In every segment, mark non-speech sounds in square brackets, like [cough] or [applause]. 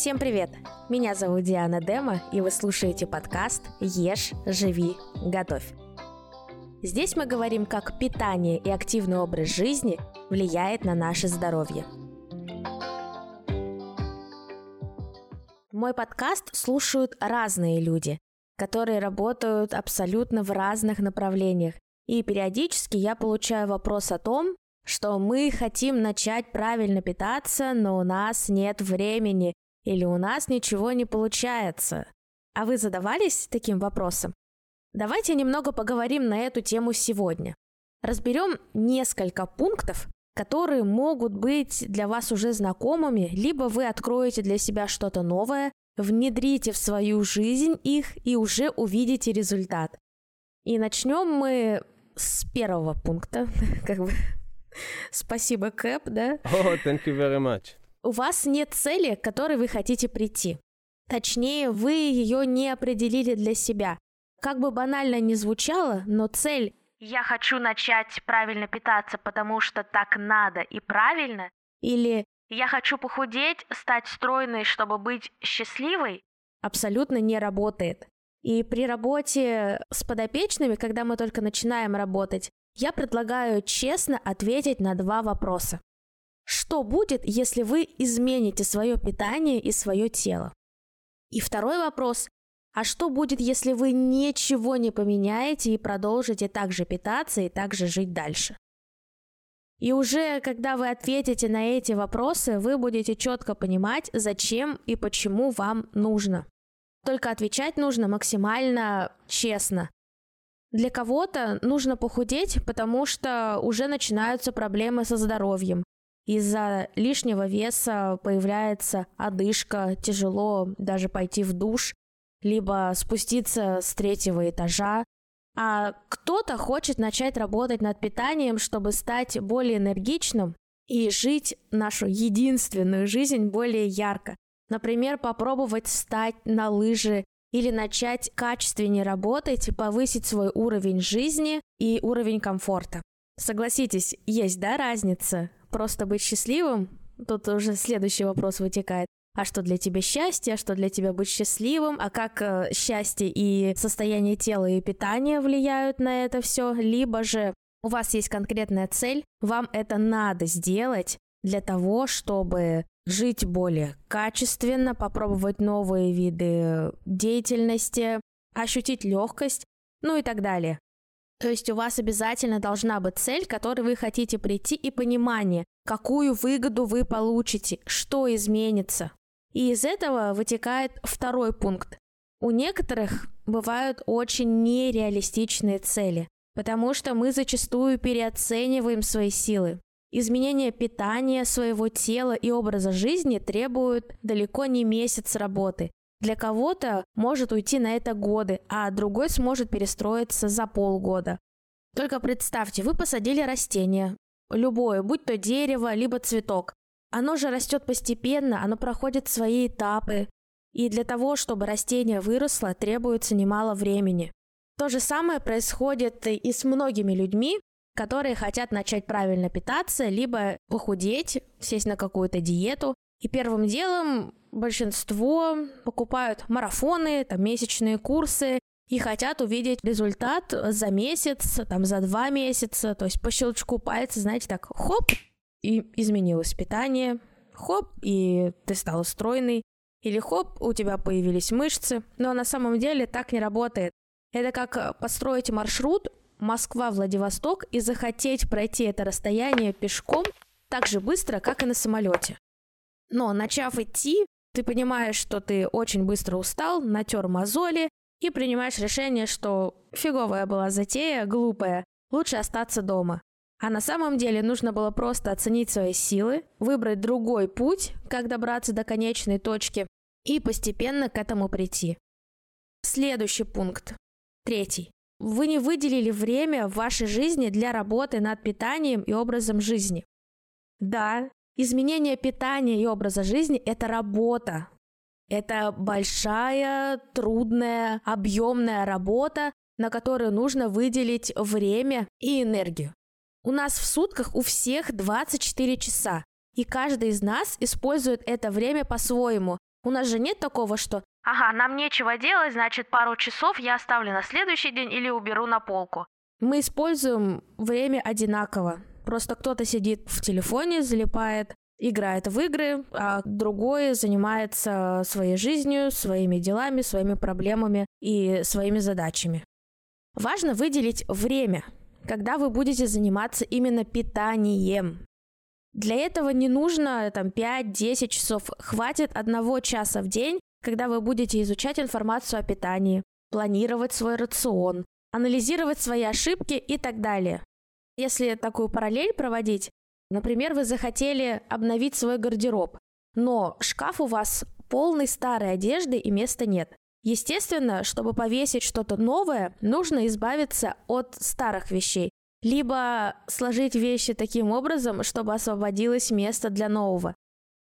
Всем привет! Меня зовут Диана Дема, и вы слушаете подкаст «Ешь, живи, готовь». Здесь мы говорим, как питание и активный образ жизни влияет на наше здоровье. Мой подкаст слушают разные люди, которые работают абсолютно в разных направлениях. И периодически я получаю вопрос о том, что мы хотим начать правильно питаться, но у нас нет времени или у нас ничего не получается. А вы задавались таким вопросом? Давайте немного поговорим на эту тему сегодня. Разберем несколько пунктов, которые могут быть для вас уже знакомыми, либо вы откроете для себя что-то новое, внедрите в свою жизнь их и уже увидите результат. И начнем мы с первого пункта, [laughs] как бы. Спасибо, Кэп, да? О, oh, thank you very much. У вас нет цели, к которой вы хотите прийти. Точнее, вы ее не определили для себя. Как бы банально ни звучало, но цель «я хочу начать правильно питаться, потому что так надо и правильно» или «я хочу похудеть, стать стройной, чтобы быть счастливой» абсолютно не работает. И при работе с подопечными, когда мы только начинаем работать, я предлагаю честно ответить на два вопроса. Что будет, если вы измените свое питание и свое тело? И второй вопрос. А что будет, если вы ничего не поменяете и продолжите так же питаться и так же жить дальше? И уже когда вы ответите на эти вопросы, вы будете четко понимать, зачем и почему вам нужно. Только отвечать нужно максимально честно. Для кого-то нужно похудеть, потому что уже начинаются проблемы со здоровьем, из-за лишнего веса появляется одышка, тяжело даже пойти в душ, либо спуститься с третьего этажа. А кто-то хочет начать работать над питанием, чтобы стать более энергичным и жить нашу единственную жизнь более ярко. Например, попробовать встать на лыжи или начать качественнее работать, повысить свой уровень жизни и уровень комфорта. Согласитесь, есть, да, разница просто быть счастливым, тут уже следующий вопрос вытекает. А что для тебя счастье, а что для тебя быть счастливым, а как э, счастье и состояние тела и питания влияют на это все, либо же у вас есть конкретная цель, вам это надо сделать для того, чтобы жить более качественно, попробовать новые виды деятельности, ощутить легкость, ну и так далее. То есть у вас обязательно должна быть цель, к которой вы хотите прийти, и понимание, какую выгоду вы получите, что изменится. И из этого вытекает второй пункт. У некоторых бывают очень нереалистичные цели, потому что мы зачастую переоцениваем свои силы. Изменение питания своего тела и образа жизни требуют далеко не месяц работы, для кого-то может уйти на это годы, а другой сможет перестроиться за полгода. Только представьте, вы посадили растение, любое, будь то дерево, либо цветок. Оно же растет постепенно, оно проходит свои этапы. И для того, чтобы растение выросло, требуется немало времени. То же самое происходит и с многими людьми, которые хотят начать правильно питаться, либо похудеть, сесть на какую-то диету. И первым делом большинство покупают марафоны, там, месячные курсы и хотят увидеть результат за месяц, там, за два месяца, то есть по щелчку пальца, знаете, так, хоп, и изменилось питание, хоп, и ты стал стройный, или хоп, у тебя появились мышцы, но на самом деле так не работает. Это как построить маршрут Москва-Владивосток и захотеть пройти это расстояние пешком так же быстро, как и на самолете. Но начав идти, ты понимаешь, что ты очень быстро устал, натер мозоли и принимаешь решение, что фиговая была затея, глупая, лучше остаться дома. А на самом деле нужно было просто оценить свои силы, выбрать другой путь, как добраться до конечной точки, и постепенно к этому прийти. Следующий пункт. Третий. Вы не выделили время в вашей жизни для работы над питанием и образом жизни. Да, Изменение питания и образа жизни – это работа. Это большая, трудная, объемная работа, на которую нужно выделить время и энергию. У нас в сутках у всех 24 часа, и каждый из нас использует это время по-своему. У нас же нет такого, что «Ага, нам нечего делать, значит, пару часов я оставлю на следующий день или уберу на полку». Мы используем время одинаково. Просто кто-то сидит в телефоне, залипает, играет в игры, а другой занимается своей жизнью, своими делами, своими проблемами и своими задачами. Важно выделить время, когда вы будете заниматься именно питанием. Для этого не нужно там 5-10 часов, хватит одного часа в день, когда вы будете изучать информацию о питании, планировать свой рацион, анализировать свои ошибки и так далее. Если такую параллель проводить, например, вы захотели обновить свой гардероб, но шкаф у вас полный старой одежды и места нет. Естественно, чтобы повесить что-то новое, нужно избавиться от старых вещей, либо сложить вещи таким образом, чтобы освободилось место для нового.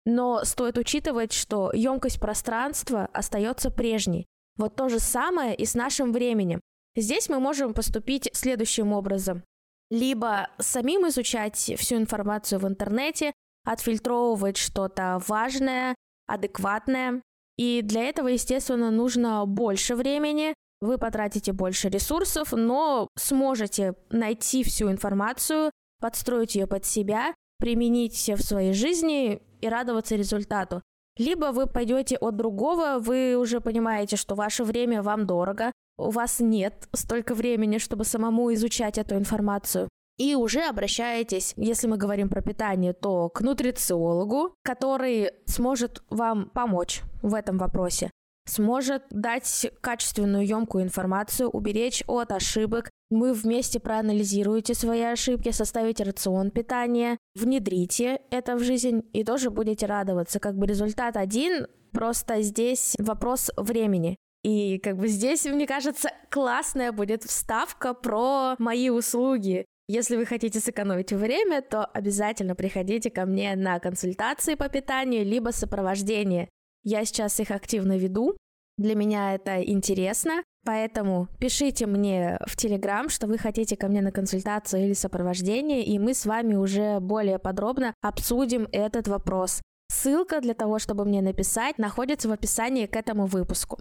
Но стоит учитывать, что емкость пространства остается прежней. Вот то же самое и с нашим временем. Здесь мы можем поступить следующим образом. Либо самим изучать всю информацию в интернете, отфильтровывать что-то важное, адекватное. И для этого, естественно, нужно больше времени, вы потратите больше ресурсов, но сможете найти всю информацию, подстроить ее под себя, применить в своей жизни и радоваться результату. Либо вы пойдете от другого, вы уже понимаете, что ваше время вам дорого, у вас нет столько времени, чтобы самому изучать эту информацию. И уже обращаетесь, если мы говорим про питание, то к нутрициологу, который сможет вам помочь в этом вопросе сможет дать качественную, емкую информацию, уберечь от ошибок. Вы вместе проанализируете свои ошибки, составите рацион питания, внедрите это в жизнь и тоже будете радоваться. Как бы результат один, просто здесь вопрос времени. И как бы здесь, мне кажется, классная будет вставка про мои услуги. Если вы хотите сэкономить время, то обязательно приходите ко мне на консультации по питанию, либо сопровождение. Я сейчас их активно веду. Для меня это интересно, поэтому пишите мне в Телеграм, что вы хотите ко мне на консультацию или сопровождение, и мы с вами уже более подробно обсудим этот вопрос. Ссылка для того, чтобы мне написать, находится в описании к этому выпуску.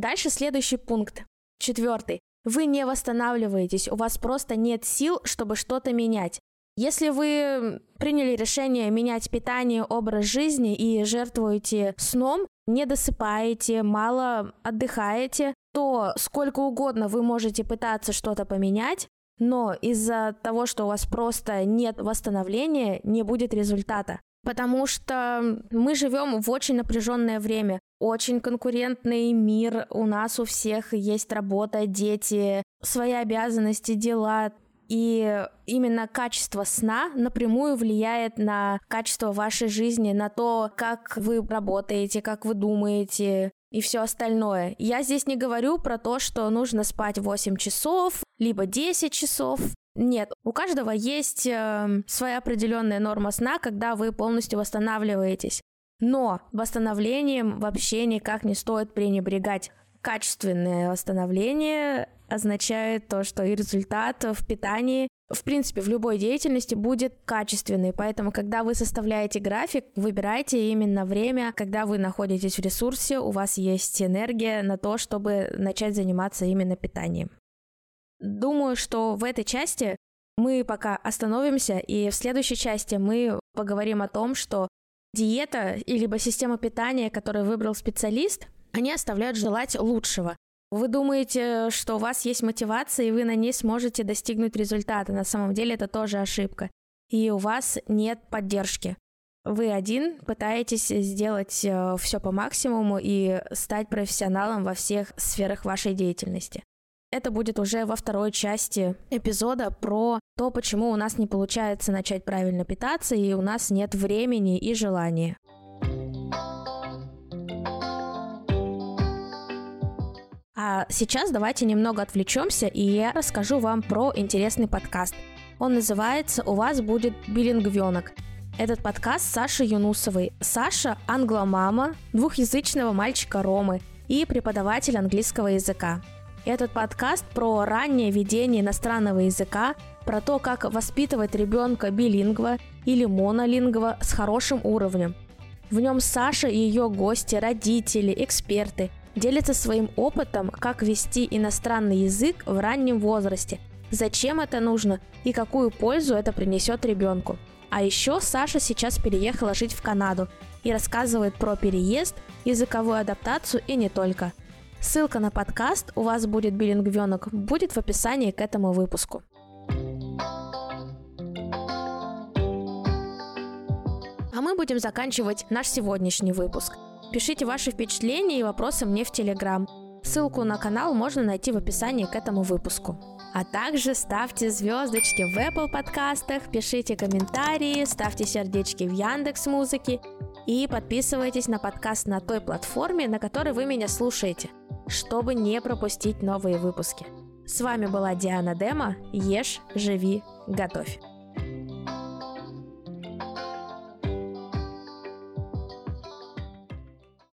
Дальше следующий пункт. Четвертый. Вы не восстанавливаетесь, у вас просто нет сил, чтобы что-то менять. Если вы приняли решение менять питание, образ жизни и жертвуете сном, не досыпаете, мало отдыхаете, то сколько угодно вы можете пытаться что-то поменять, но из-за того, что у вас просто нет восстановления, не будет результата. Потому что мы живем в очень напряженное время, очень конкурентный мир, у нас у всех есть работа, дети, свои обязанности, дела. И именно качество сна напрямую влияет на качество вашей жизни, на то, как вы работаете, как вы думаете, и все остальное. Я здесь не говорю про то, что нужно спать 8 часов, либо 10 часов. Нет, у каждого есть э, своя определенная норма сна, когда вы полностью восстанавливаетесь. Но восстановлением вообще никак не стоит пренебрегать. Качественное восстановление означает то, что и результат в питании, в принципе, в любой деятельности будет качественный. Поэтому, когда вы составляете график, выбирайте именно время, когда вы находитесь в ресурсе, у вас есть энергия на то, чтобы начать заниматься именно питанием. Думаю, что в этой части мы пока остановимся, и в следующей части мы поговорим о том, что диета либо система питания, которую выбрал специалист, они оставляют желать лучшего. Вы думаете, что у вас есть мотивация, и вы на ней сможете достигнуть результата. На самом деле это тоже ошибка. И у вас нет поддержки. Вы один пытаетесь сделать э, все по максимуму и стать профессионалом во всех сферах вашей деятельности. Это будет уже во второй части эпизода про то, почему у нас не получается начать правильно питаться и у нас нет времени и желания. А сейчас давайте немного отвлечемся, и я расскажу вам про интересный подкаст. Он называется «У вас будет билингвенок». Этот подкаст Саши Юнусовой. Саша – англомама, двухязычного мальчика Ромы и преподаватель английского языка. Этот подкаст про раннее ведение иностранного языка, про то, как воспитывать ребенка билингва или монолингва с хорошим уровнем. В нем Саша и ее гости, родители, эксперты делятся своим опытом, как вести иностранный язык в раннем возрасте, зачем это нужно и какую пользу это принесет ребенку. А еще Саша сейчас переехала жить в Канаду и рассказывает про переезд, языковую адаптацию и не только. Ссылка на подкаст «У вас будет билингвенок» будет в описании к этому выпуску. А мы будем заканчивать наш сегодняшний выпуск. Пишите ваши впечатления и вопросы мне в Телеграм. Ссылку на канал можно найти в описании к этому выпуску. А также ставьте звездочки в Apple подкастах, пишите комментарии, ставьте сердечки в Яндекс Музыке и подписывайтесь на подкаст на той платформе, на которой вы меня слушаете, чтобы не пропустить новые выпуски. С вами была Диана Дема. Ешь, живи, готовь.